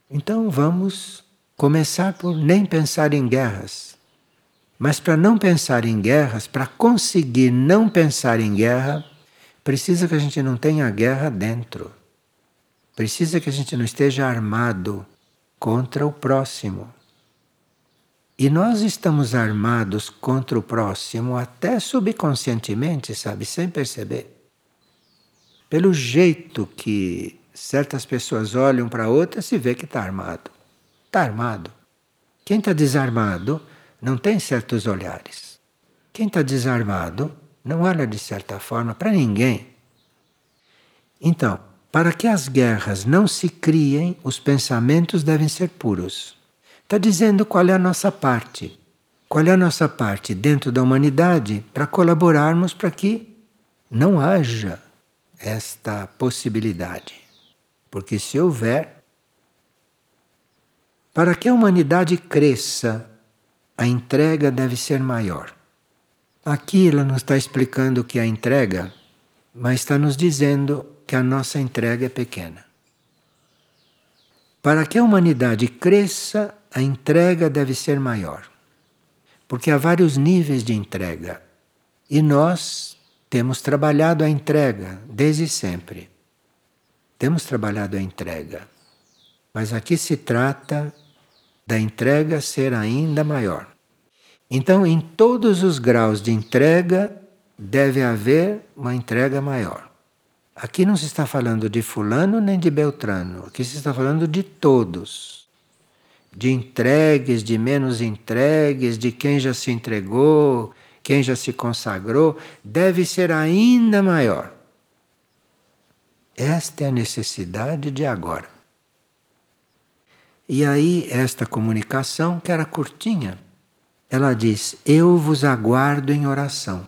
Então vamos começar por nem pensar em guerras. Mas para não pensar em guerras, para conseguir não pensar em guerra, precisa que a gente não tenha guerra dentro. Precisa que a gente não esteja armado contra o próximo. E nós estamos armados contra o próximo até subconscientemente, sabe, sem perceber pelo jeito que certas pessoas olham para outras, se vê que está armado. Está armado. Quem está desarmado não tem certos olhares. Quem está desarmado não olha de certa forma para ninguém. Então, para que as guerras não se criem, os pensamentos devem ser puros. Está dizendo qual é a nossa parte. Qual é a nossa parte dentro da humanidade para colaborarmos para que não haja esta possibilidade. Porque se houver, para que a humanidade cresça, a entrega deve ser maior. Aqui ela não está explicando o que é a entrega, mas está nos dizendo que a nossa entrega é pequena. Para que a humanidade cresça, a entrega deve ser maior. Porque há vários níveis de entrega. E nós temos trabalhado a entrega desde sempre. Temos trabalhado a entrega. Mas aqui se trata da entrega ser ainda maior. Então, em todos os graus de entrega, deve haver uma entrega maior. Aqui não se está falando de Fulano nem de Beltrano, aqui se está falando de todos. De entregues, de menos entregues, de quem já se entregou, quem já se consagrou, deve ser ainda maior. Esta é a necessidade de agora. E aí, esta comunicação, que era curtinha, ela diz: Eu vos aguardo em oração.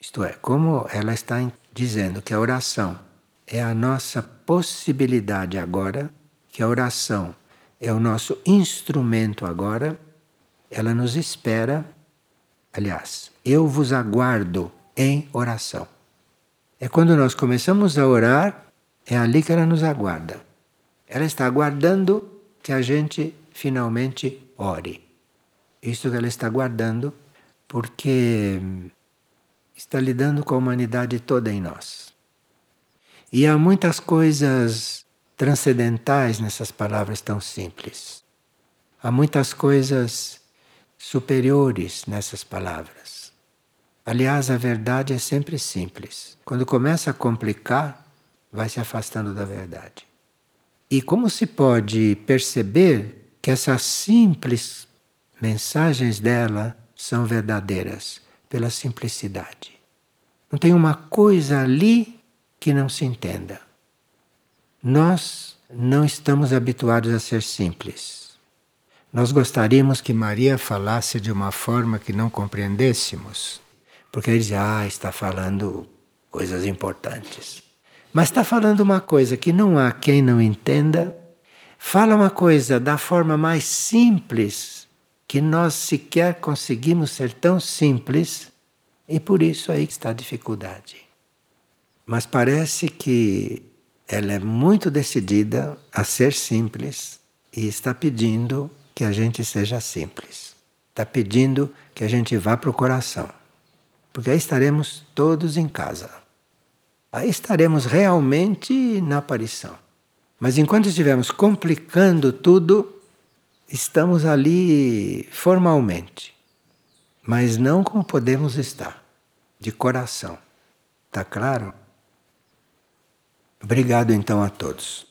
Isto é, como ela está dizendo que a oração é a nossa possibilidade agora, que a oração é o nosso instrumento agora, ela nos espera. Aliás, eu vos aguardo em oração. É quando nós começamos a orar, é ali que ela nos aguarda. Ela está aguardando que a gente finalmente ore. Isso que ela está aguardando, porque está lidando com a humanidade toda em nós. E há muitas coisas transcendentais nessas palavras tão simples. Há muitas coisas superiores nessas palavras. Aliás, a verdade é sempre simples. Quando começa a complicar, vai se afastando da verdade. E como se pode perceber que essas simples mensagens dela são verdadeiras? pela simplicidade. Não tem uma coisa ali que não se entenda. Nós não estamos habituados a ser simples. Nós gostaríamos que Maria falasse de uma forma que não compreendêssemos, porque ele diz, ah, está falando coisas importantes. Mas está falando uma coisa que não há quem não entenda, fala uma coisa da forma mais simples que nós sequer conseguimos ser tão simples e por isso aí está a dificuldade. Mas parece que ela é muito decidida a ser simples e está pedindo que a gente seja simples. Está pedindo que a gente vá para o coração. Porque aí estaremos todos em casa. Aí estaremos realmente na aparição. Mas enquanto estivermos complicando tudo, estamos ali formalmente, mas não como podemos estar, de coração. Está claro? Obrigado então a todos.